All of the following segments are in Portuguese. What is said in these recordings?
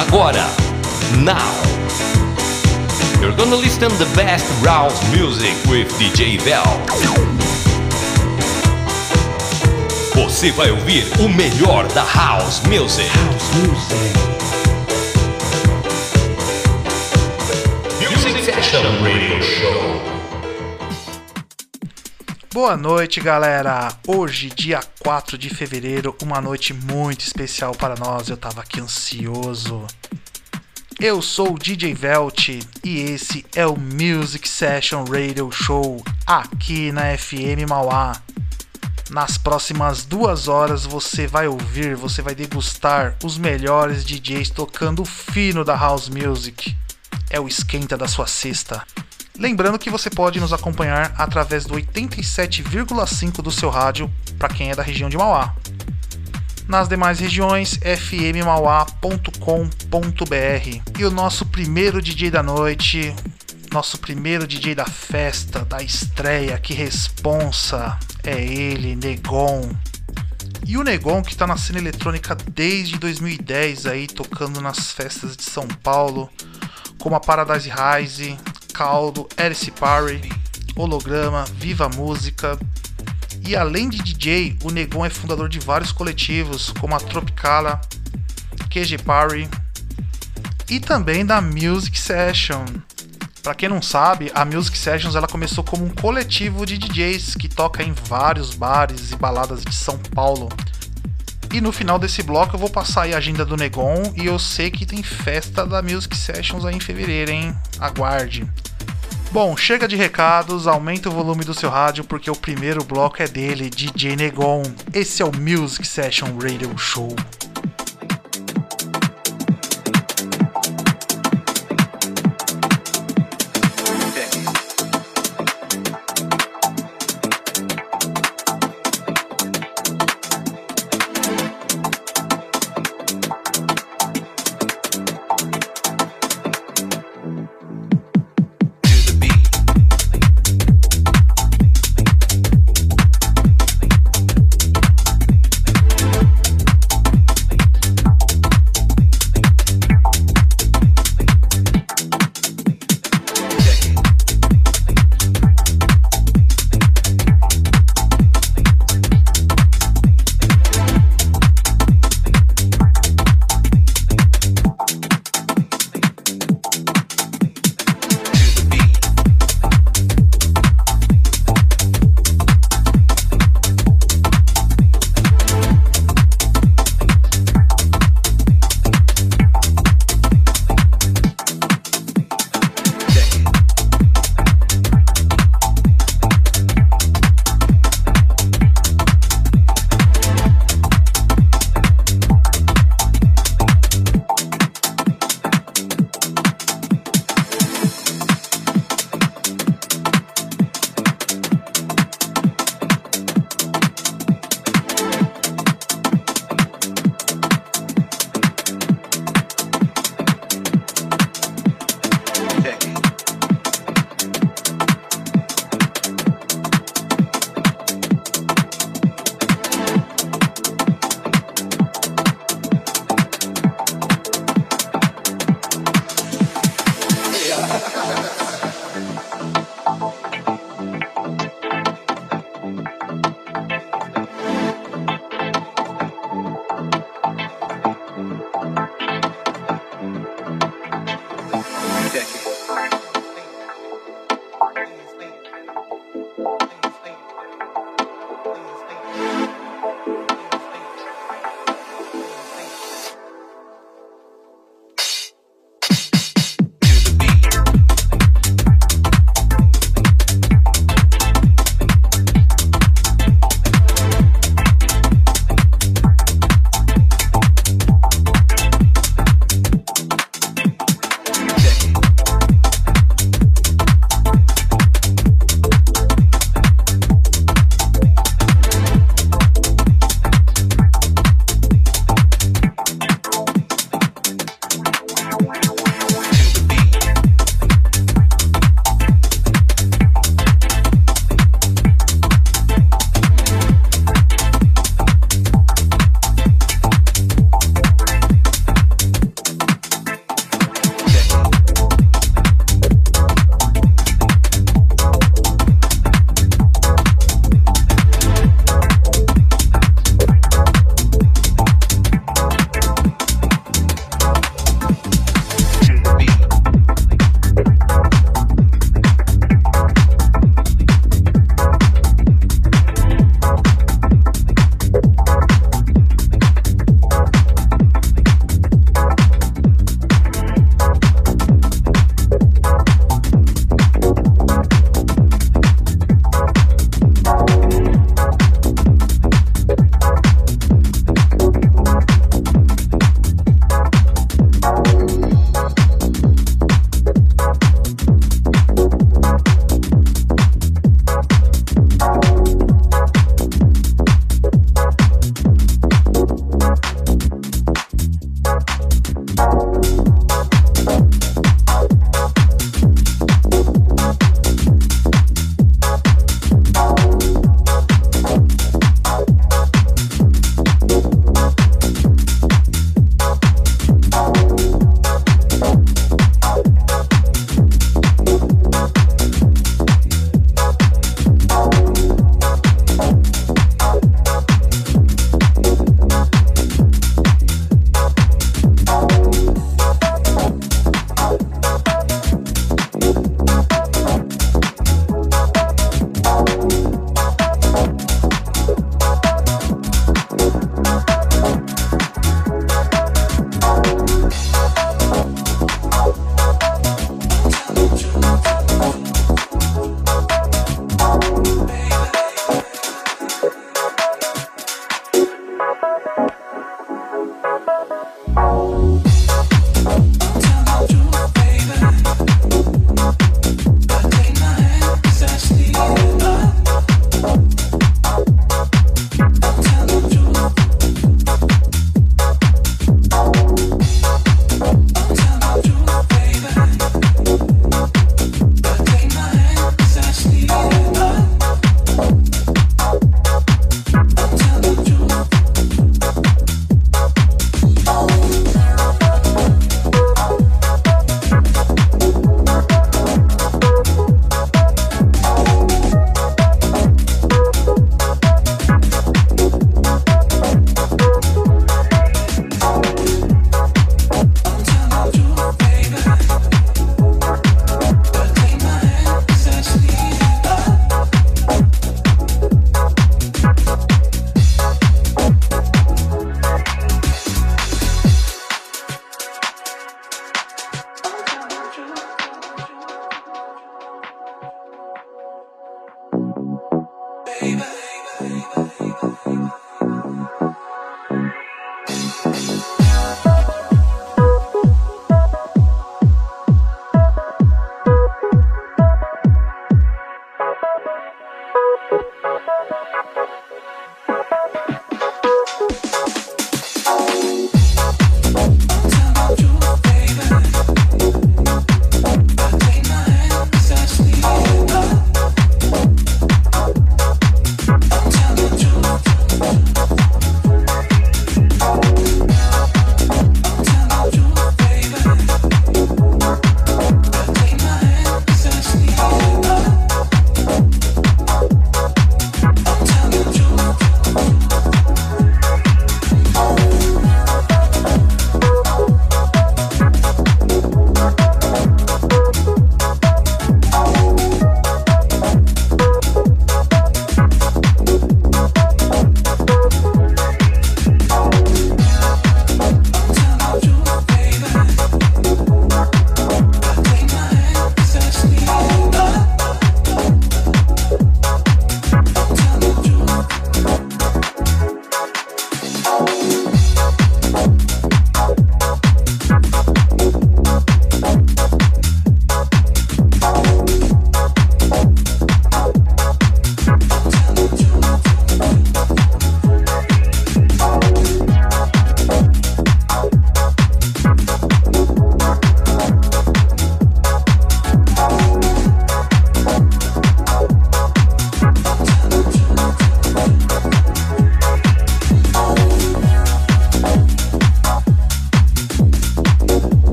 Agora, now. You're gonna listen the best house music with DJ Vel. Você vai ouvir o melhor da house music. House music. Music Fashion Radio Show. Boa noite, galera! Hoje, dia 4 de fevereiro, uma noite muito especial para nós. Eu tava aqui ansioso. Eu sou o DJ Velt e esse é o Music Session Radio Show aqui na FM Mauá. Nas próximas duas horas você vai ouvir, você vai degustar os melhores DJs tocando fino da House Music. É o esquenta da sua sexta. Lembrando que você pode nos acompanhar através do 87,5 do seu rádio para quem é da região de Mauá. Nas demais regiões, fmmauá.com.br. E o nosso primeiro DJ da noite, nosso primeiro DJ da festa, da estreia, que responsa, é ele, Negon. E o Negon que está na cena eletrônica desde 2010 aí, tocando nas festas de São Paulo, como a Paradise Rise, Caldo, Alice Parry, Holograma, Viva Música. E além de DJ, o Negon é fundador de vários coletivos, como a Tropicala, QG Parry e também da Music Session. Para quem não sabe, a Music Sessions ela começou como um coletivo de DJs que toca em vários bares e baladas de São Paulo. E no final desse bloco eu vou passar a agenda do Negon e eu sei que tem festa da Music Sessions aí em fevereiro, hein? Aguarde. Bom, chega de recados, aumenta o volume do seu rádio porque o primeiro bloco é dele, DJ Negon. Esse é o Music Session Radio Show.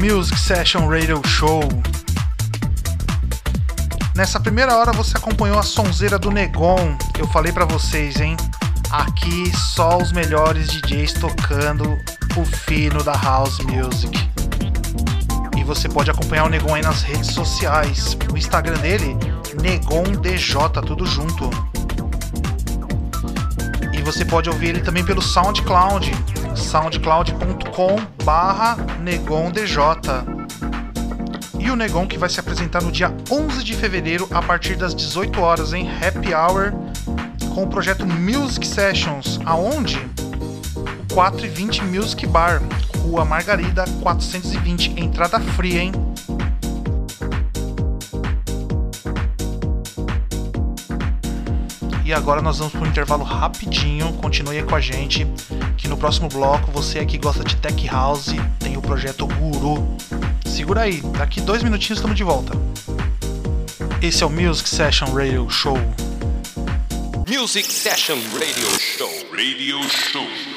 Music Session Radio Show. Nessa primeira hora você acompanhou a sonzeira do Negon. Eu falei para vocês, hein? Aqui só os melhores DJs tocando o fino da house music. E você pode acompanhar o Negon aí nas redes sociais. O Instagram dele, NegonDJ, tudo junto. E você pode ouvir ele também pelo SoundCloud, soundcloud.com barra NegonDJ. E o Negon que vai se apresentar no dia 11 de fevereiro a partir das 18 horas em Happy Hour com o projeto Music Sessions, aonde 420 Music Bar, Rua Margarida 420, entrada fria, hein? E agora nós vamos para um intervalo rapidinho. Continue aí com a gente, no próximo bloco você que gosta de Tech House tem o projeto Guru. Segura aí, daqui dois minutinhos estamos de volta. Esse é o Music Session Radio Show. Music Session Radio Show. Radio Show.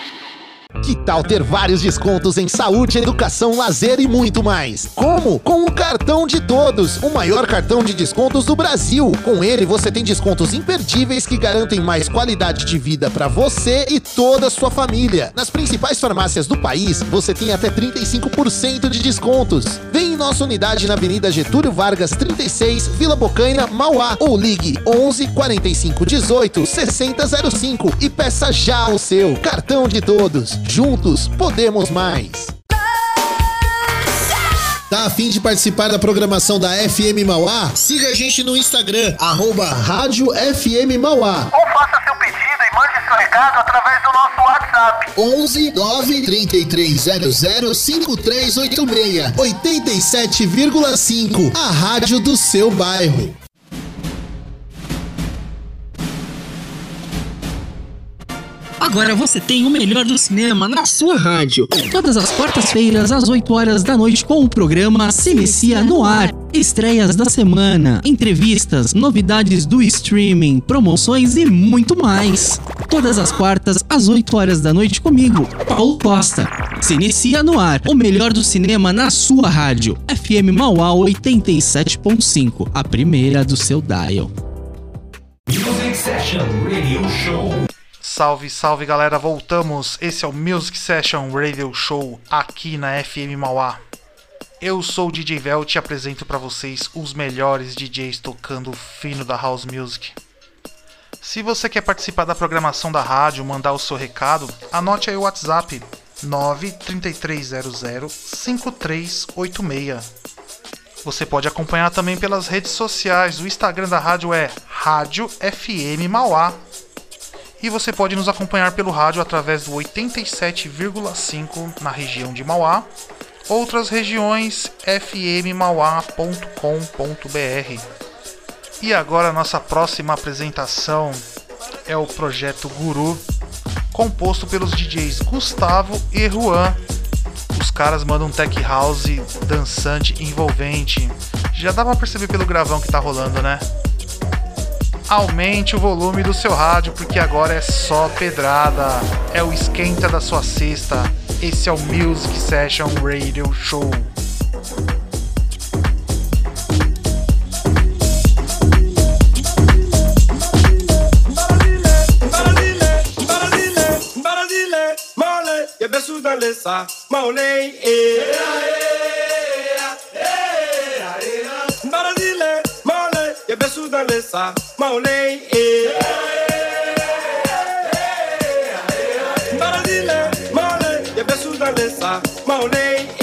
Que tal ter vários descontos em saúde, educação, lazer e muito mais? Como? Com o cartão de todos, o maior cartão de descontos do Brasil. Com ele você tem descontos imperdíveis que garantem mais qualidade de vida para você e toda a sua família. Nas principais farmácias do país, você tem até 35% de descontos. Vem em nossa unidade na Avenida Getúlio Vargas 36, Vila Bocaina, Mauá ou ligue 11 45 18 6005 e peça já o seu cartão de todos. Juntos podemos mais. Tá a fim de participar da programação da FM Mauá? Siga a gente no Instagram, arroba Rádio FM Mauá. Ou faça seu pedido e mande seu recado através do nosso WhatsApp. 11 9 3300 5386 87,5. A rádio do seu bairro. Agora você tem o melhor do cinema na sua rádio. Todas as quartas-feiras, às 8 horas da noite, com o programa Se Inicia no Ar. Estreias da semana, entrevistas, novidades do streaming, promoções e muito mais. Todas as quartas, às 8 horas da noite, comigo, Paulo Costa. Se Inicia no Ar, o melhor do cinema na sua rádio. FM Mauá 87.5, a primeira do seu dial. Music Session Radio Show. Salve, salve galera, voltamos. Esse é o Music Session Radio Show aqui na FM Mauá. Eu sou o DJ Vel e te apresento para vocês os melhores DJs tocando o fino da house music. Se você quer participar da programação da rádio, mandar o seu recado, anote aí o WhatsApp 93300 5386. Você pode acompanhar também pelas redes sociais. O Instagram da rádio é Rádio FM Mauá. E você pode nos acompanhar pelo rádio através do 87,5 na região de Mauá, outras regiões fmmauá.com.br. E agora nossa próxima apresentação é o projeto Guru, composto pelos DJs Gustavo e Juan. Os caras mandam um tech house dançante envolvente. Já dá pra perceber pelo gravão que tá rolando, né? Aumente o volume do seu rádio, porque agora é só pedrada. É o esquenta da sua sexta. Esse é o Music Session Radio Show. dans Vanessa Malê. Baradile, Mauley, Yebesu Vanessa Mauley.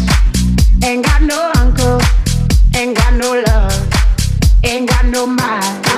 Ain't got no uncle, ain't got no love, ain't got no mind.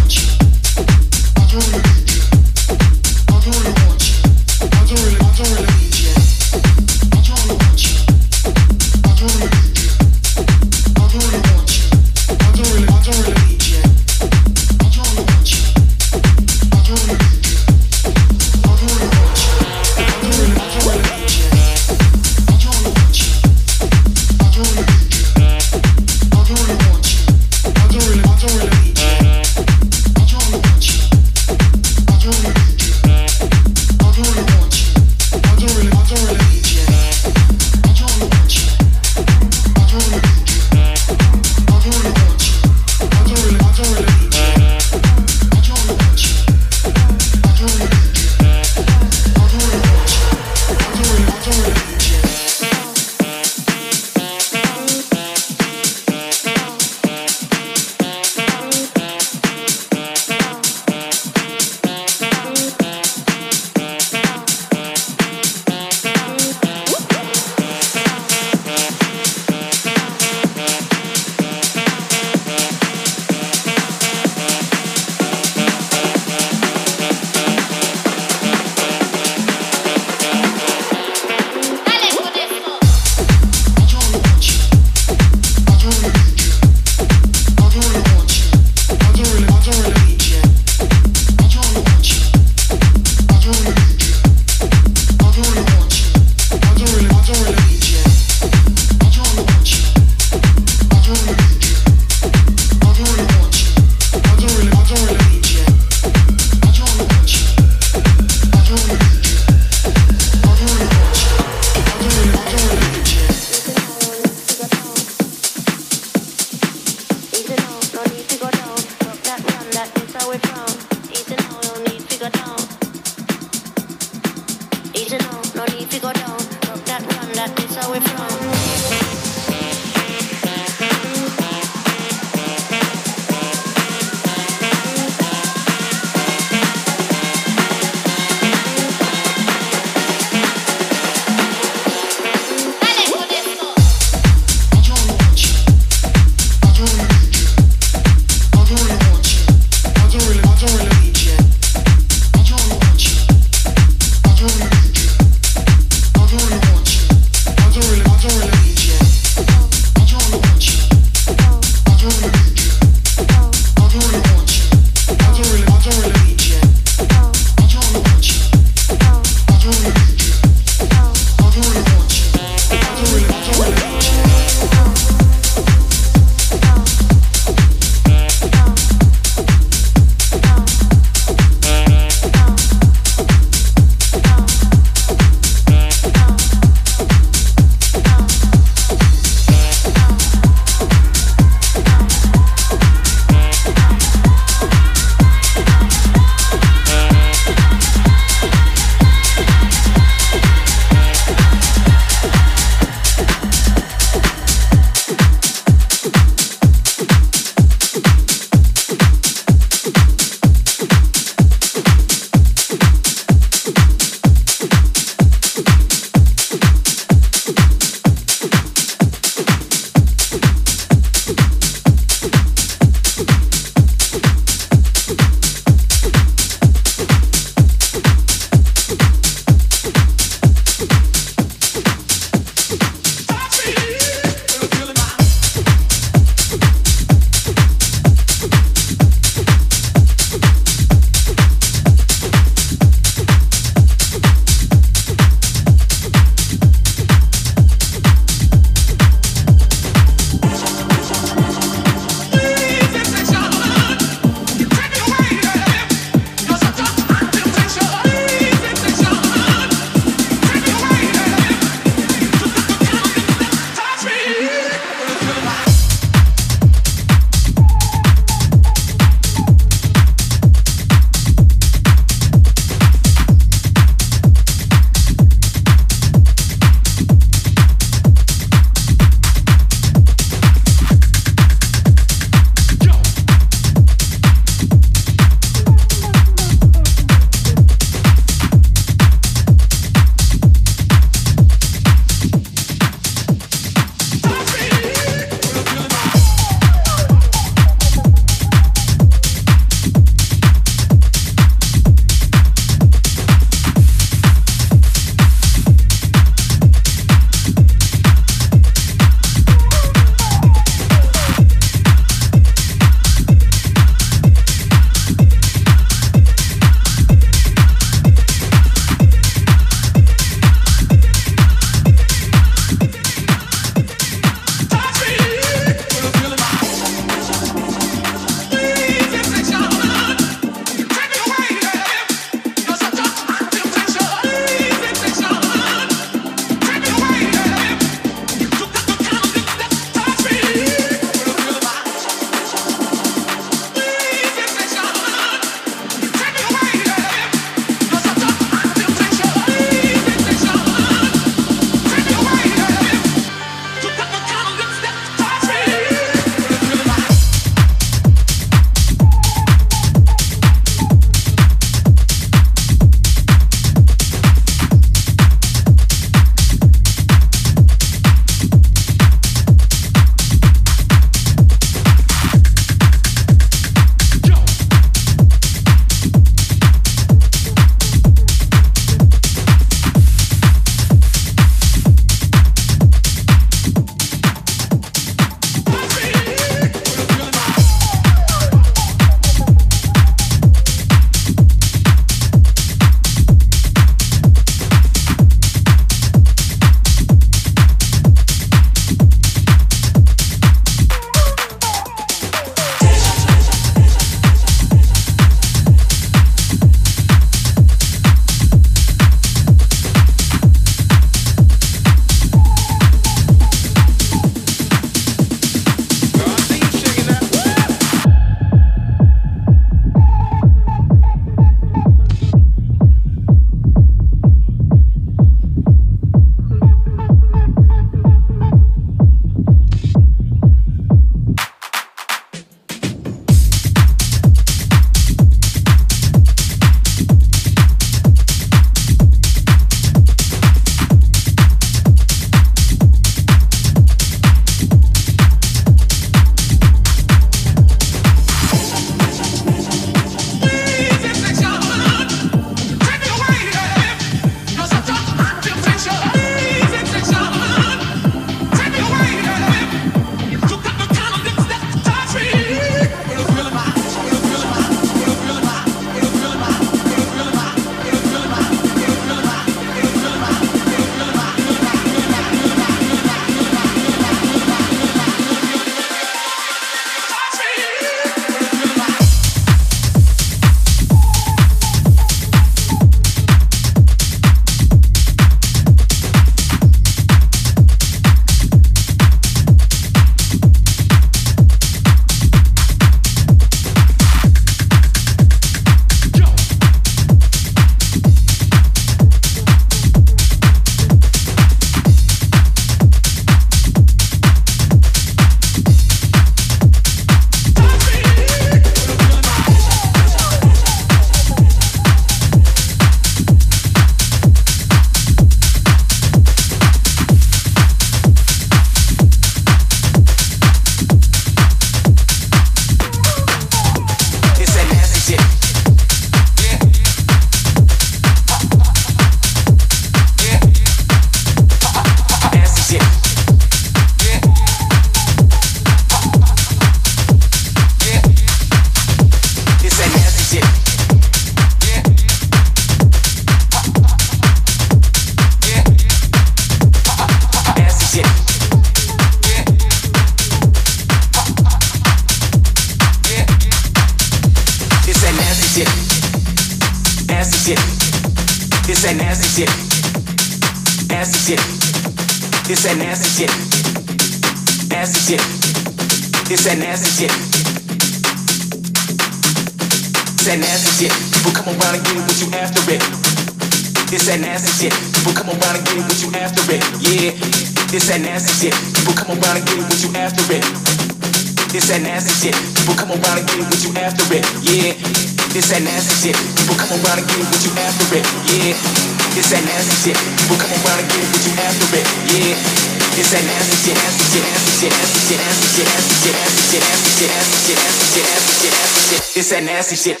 That nasty shit.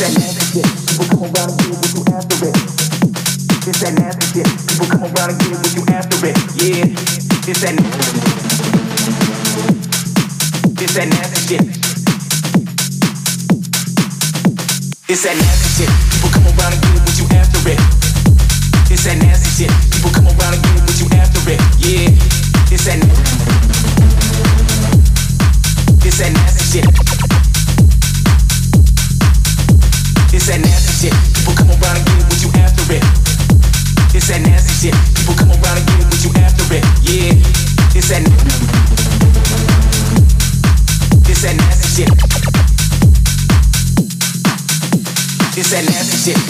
That nasty shit. People come around and get it. It's you after it. Yeah. It's that. It's that nasty shit. It's that nasty shit. People come around and get it with you after it. It's you after it. Yeah. It's that. It's that nasty shit. It's that nasty shit. People come around and get with you after it. It's that nasty shit. People come around and get with you after it. Yeah. It's that. It's that nasty shit. It's that nasty shit.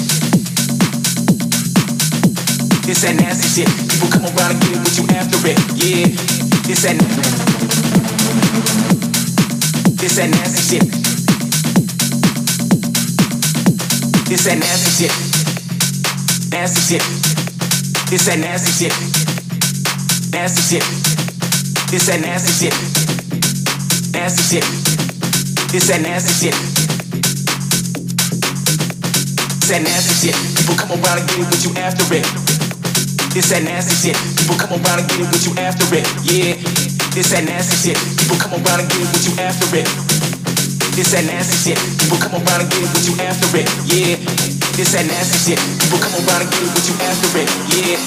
It's that nasty shit. People come around and get with you after it. Yeah. It's that. It's that nasty shit. It's that nasty shit. Nasty shit. It's that nasty shit. Nasty shit. It's that nasty shit. Nasty shit. It's that nasty shit. It's that nasty shit. People come around and get with you after it. It's that nasty shit. People come around and get with you after it. Yeah. It's that nasty shit. People come around and get with you after it. It's that nasty shit. People come around and get with you after it. Yeah. It's that nasty shit. People come around and get it with you after it. Yeah.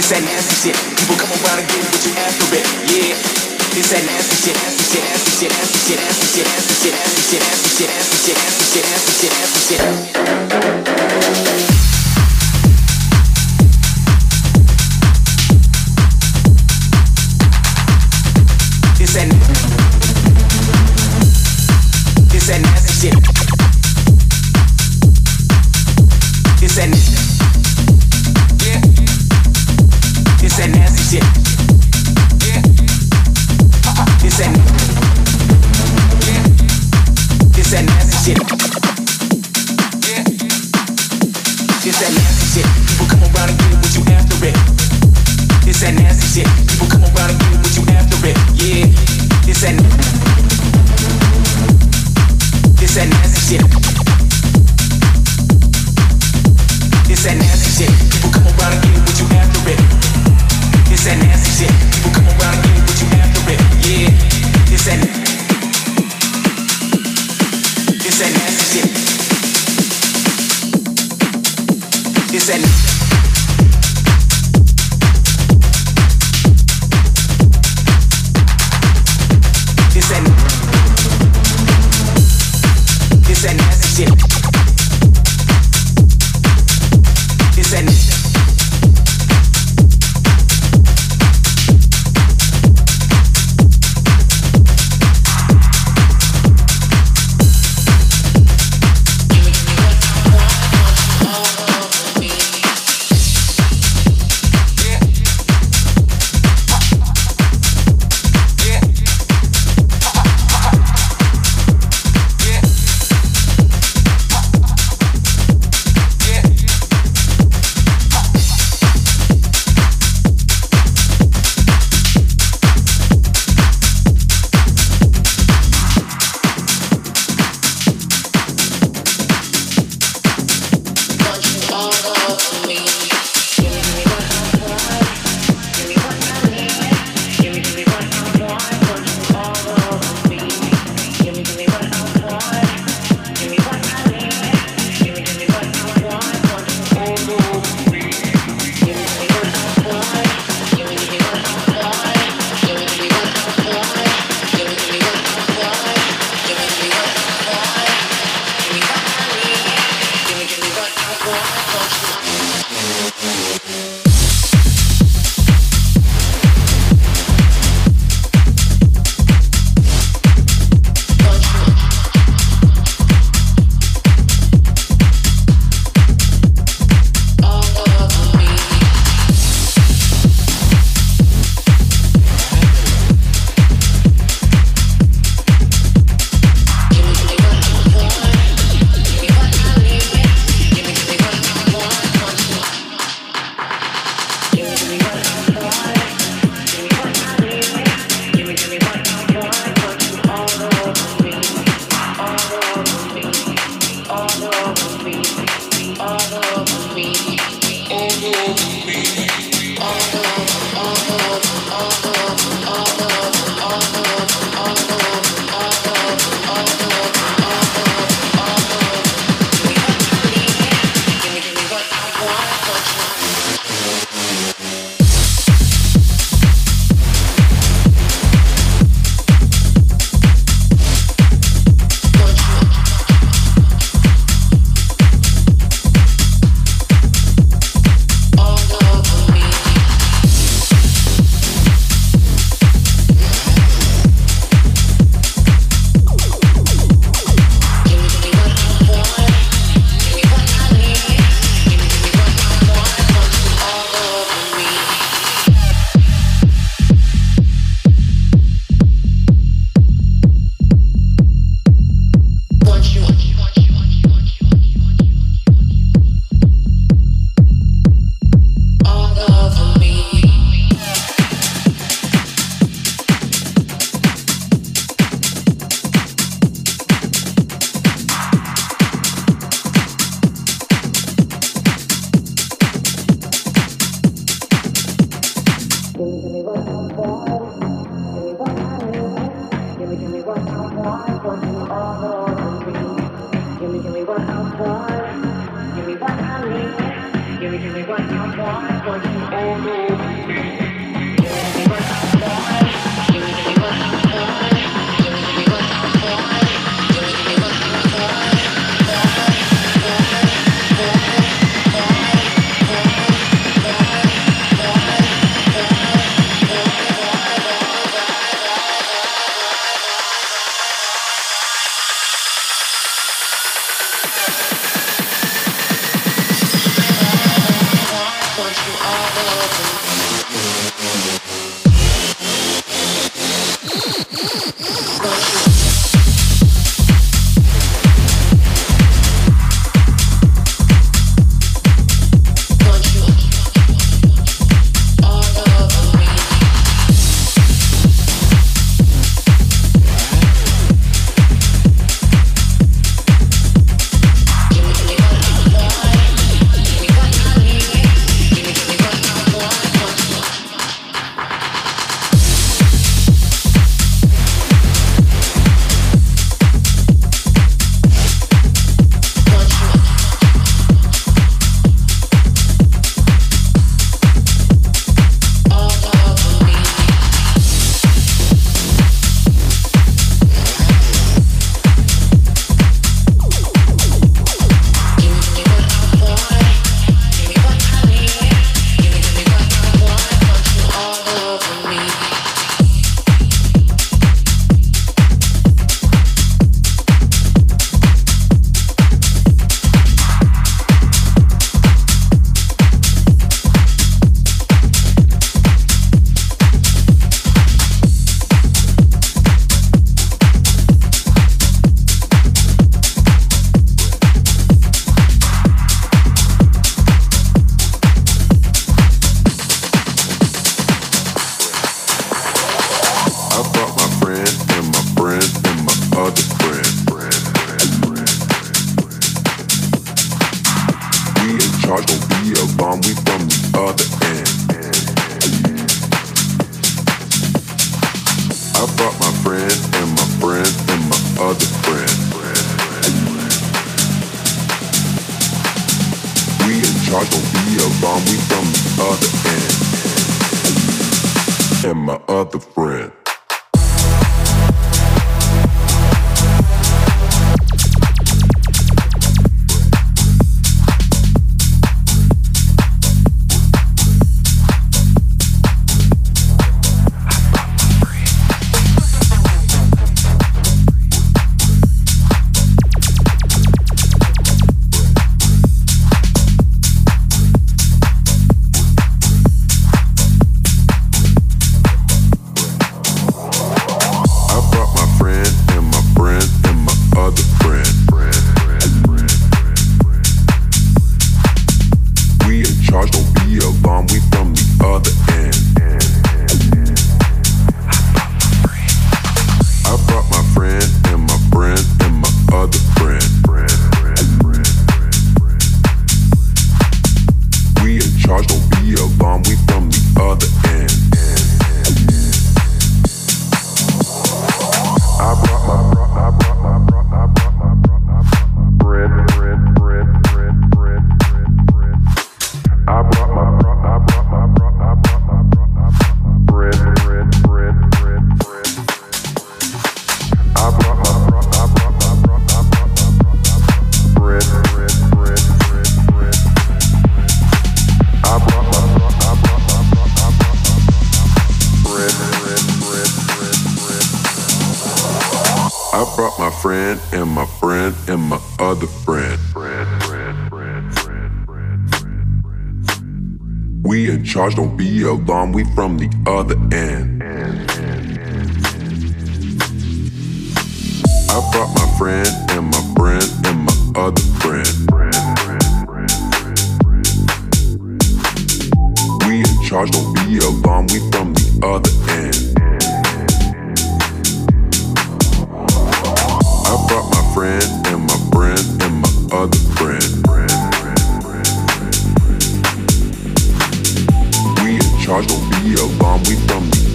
It's that nasty shit. People come around and get it with you after it. Yeah. It's that nasty shit, nasty shit, nasty shit, nasty shit, nasty shit, nasty shit, nasty shit, nasty shit, nasty shit, nasty shit, nasty shit, nasty shit. It's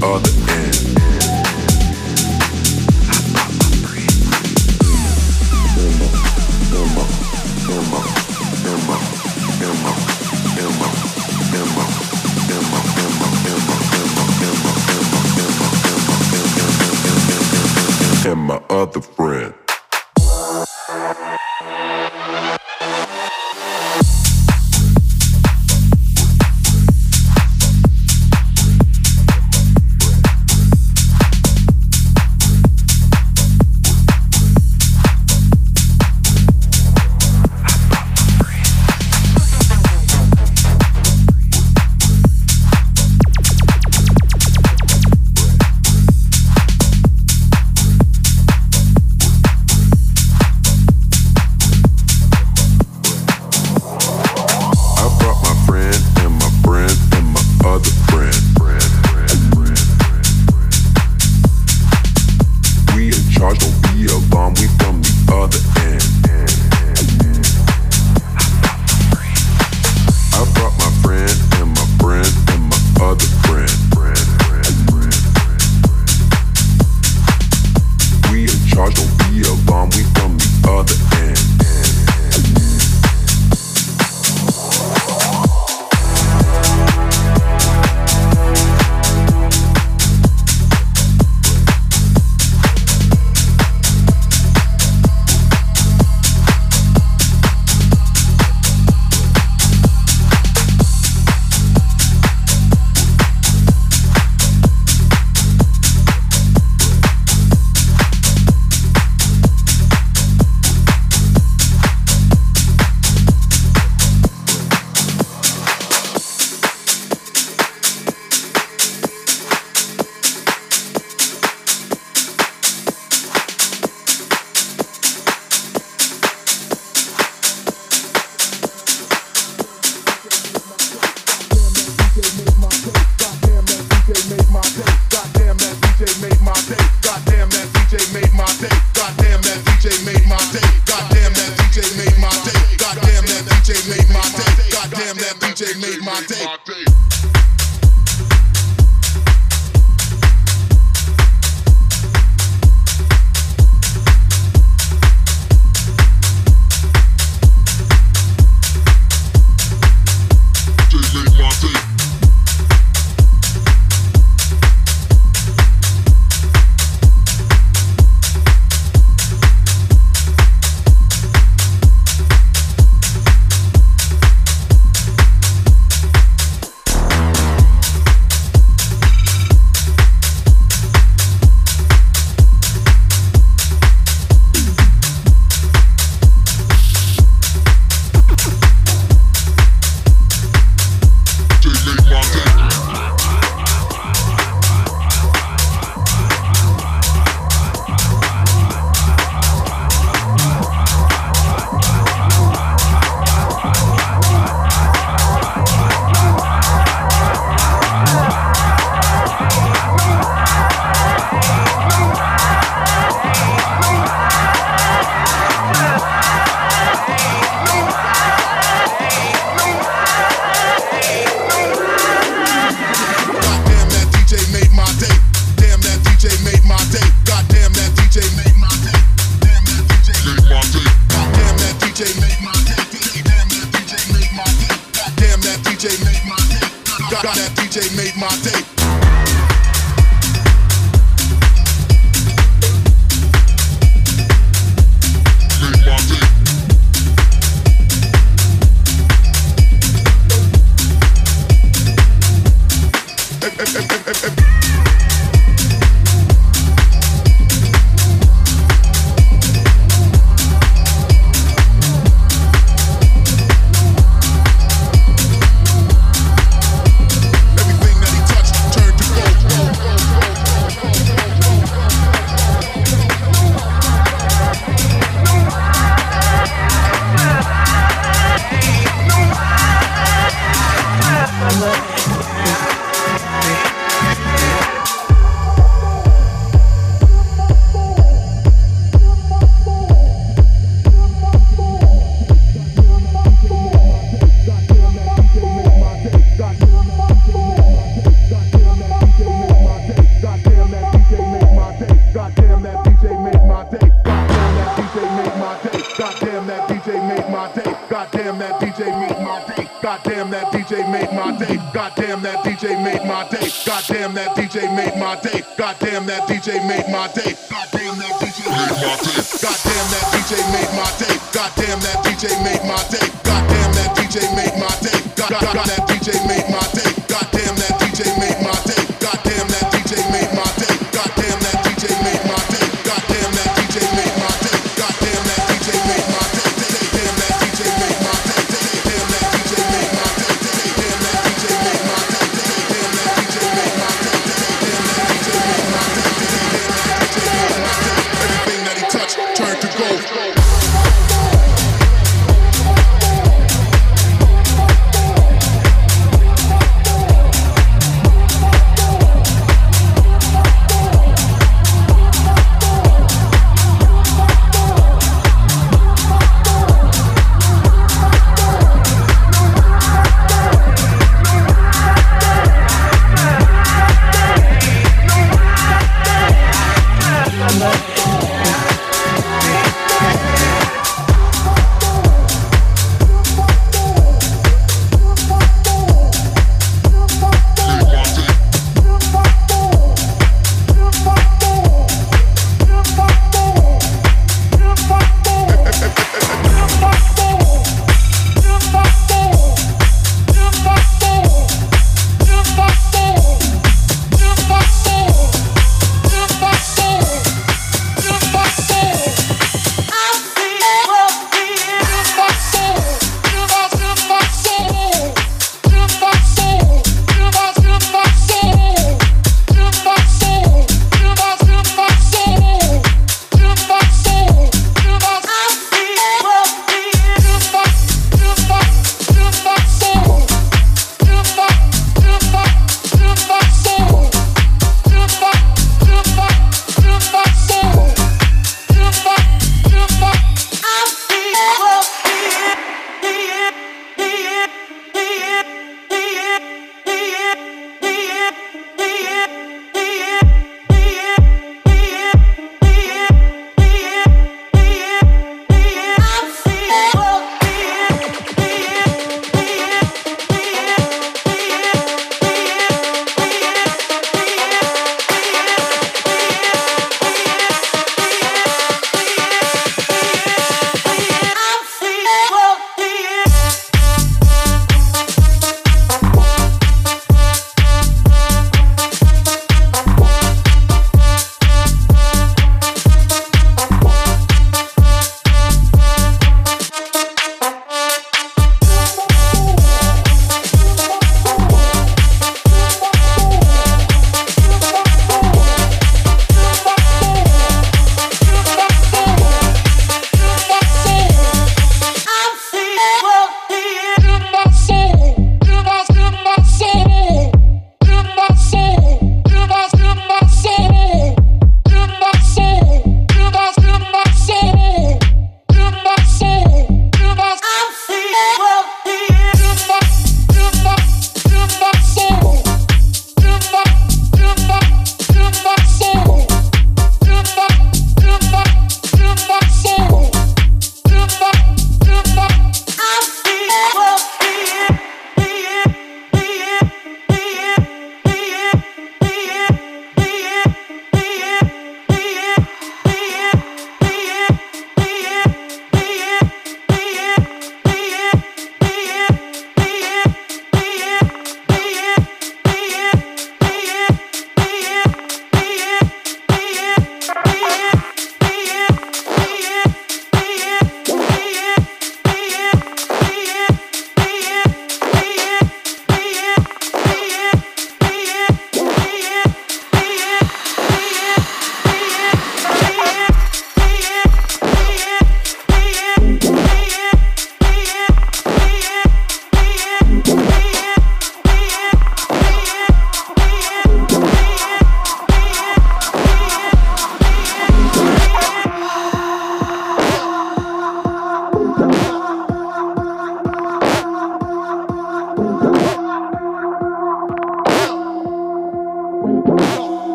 from the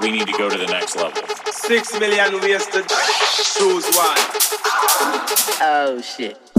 we need to go to the next level. Six million wasted. to choose one. Oh, shit.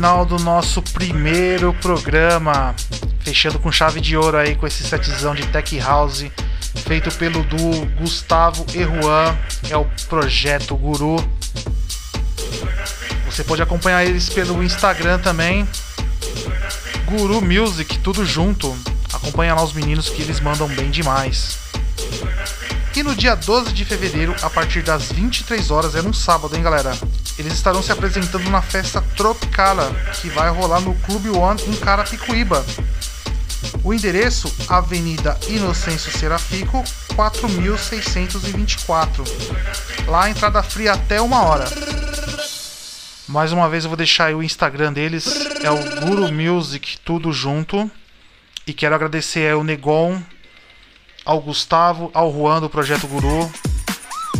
Final do nosso primeiro programa. Fechando com chave de ouro aí com esse setzão de Tech House feito pelo duo Gustavo e Juan. É o projeto Guru. Você pode acompanhar eles pelo Instagram também. Guru Music, tudo junto. Acompanha lá os meninos que eles mandam bem demais. E no dia 12 de fevereiro, a partir das 23 horas, é um sábado, hein, galera? Eles estarão se apresentando na festa Tropicala, que vai rolar no Clube One em Carapicuíba. O endereço: Avenida Inocêncio Serafico, 4624. Lá a entrada fria até uma hora. Mais uma vez eu vou deixar o Instagram deles, é o Guru Music, tudo junto. E quero agradecer ao Negon, ao Gustavo, ao Juan do Projeto Guru.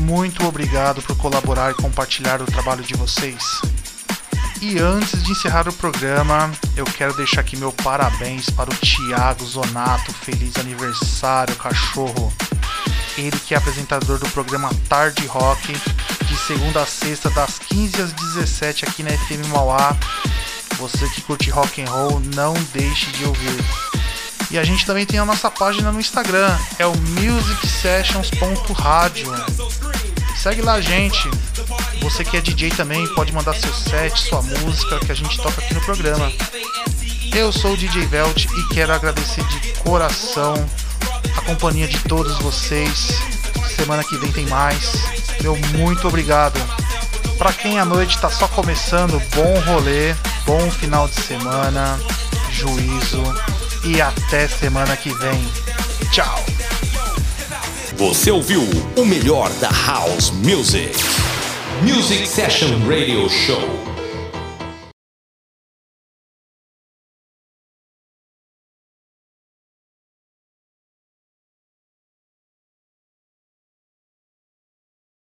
Muito obrigado por colaborar e compartilhar o trabalho de vocês. E antes de encerrar o programa, eu quero deixar aqui meu parabéns para o Thiago Zonato. Feliz aniversário, cachorro. Ele que é apresentador do programa Tarde Rock, de segunda a sexta, das 15 às 17 aqui na FM Mauá. Você que curte rock and roll, não deixe de ouvir. E a gente também tem a nossa página no Instagram, é o musicsessions.radio. Segue lá a gente. Você que é DJ também pode mandar seu set, sua música que a gente toca aqui no programa. Eu sou o DJ Velt e quero agradecer de coração a companhia de todos vocês. Semana que vem tem mais. Meu muito obrigado. Para quem a noite está só começando, bom rolê, bom final de semana, juízo e até semana que vem. Tchau. Você ouviu o melhor da House Music. Music Session Radio Show.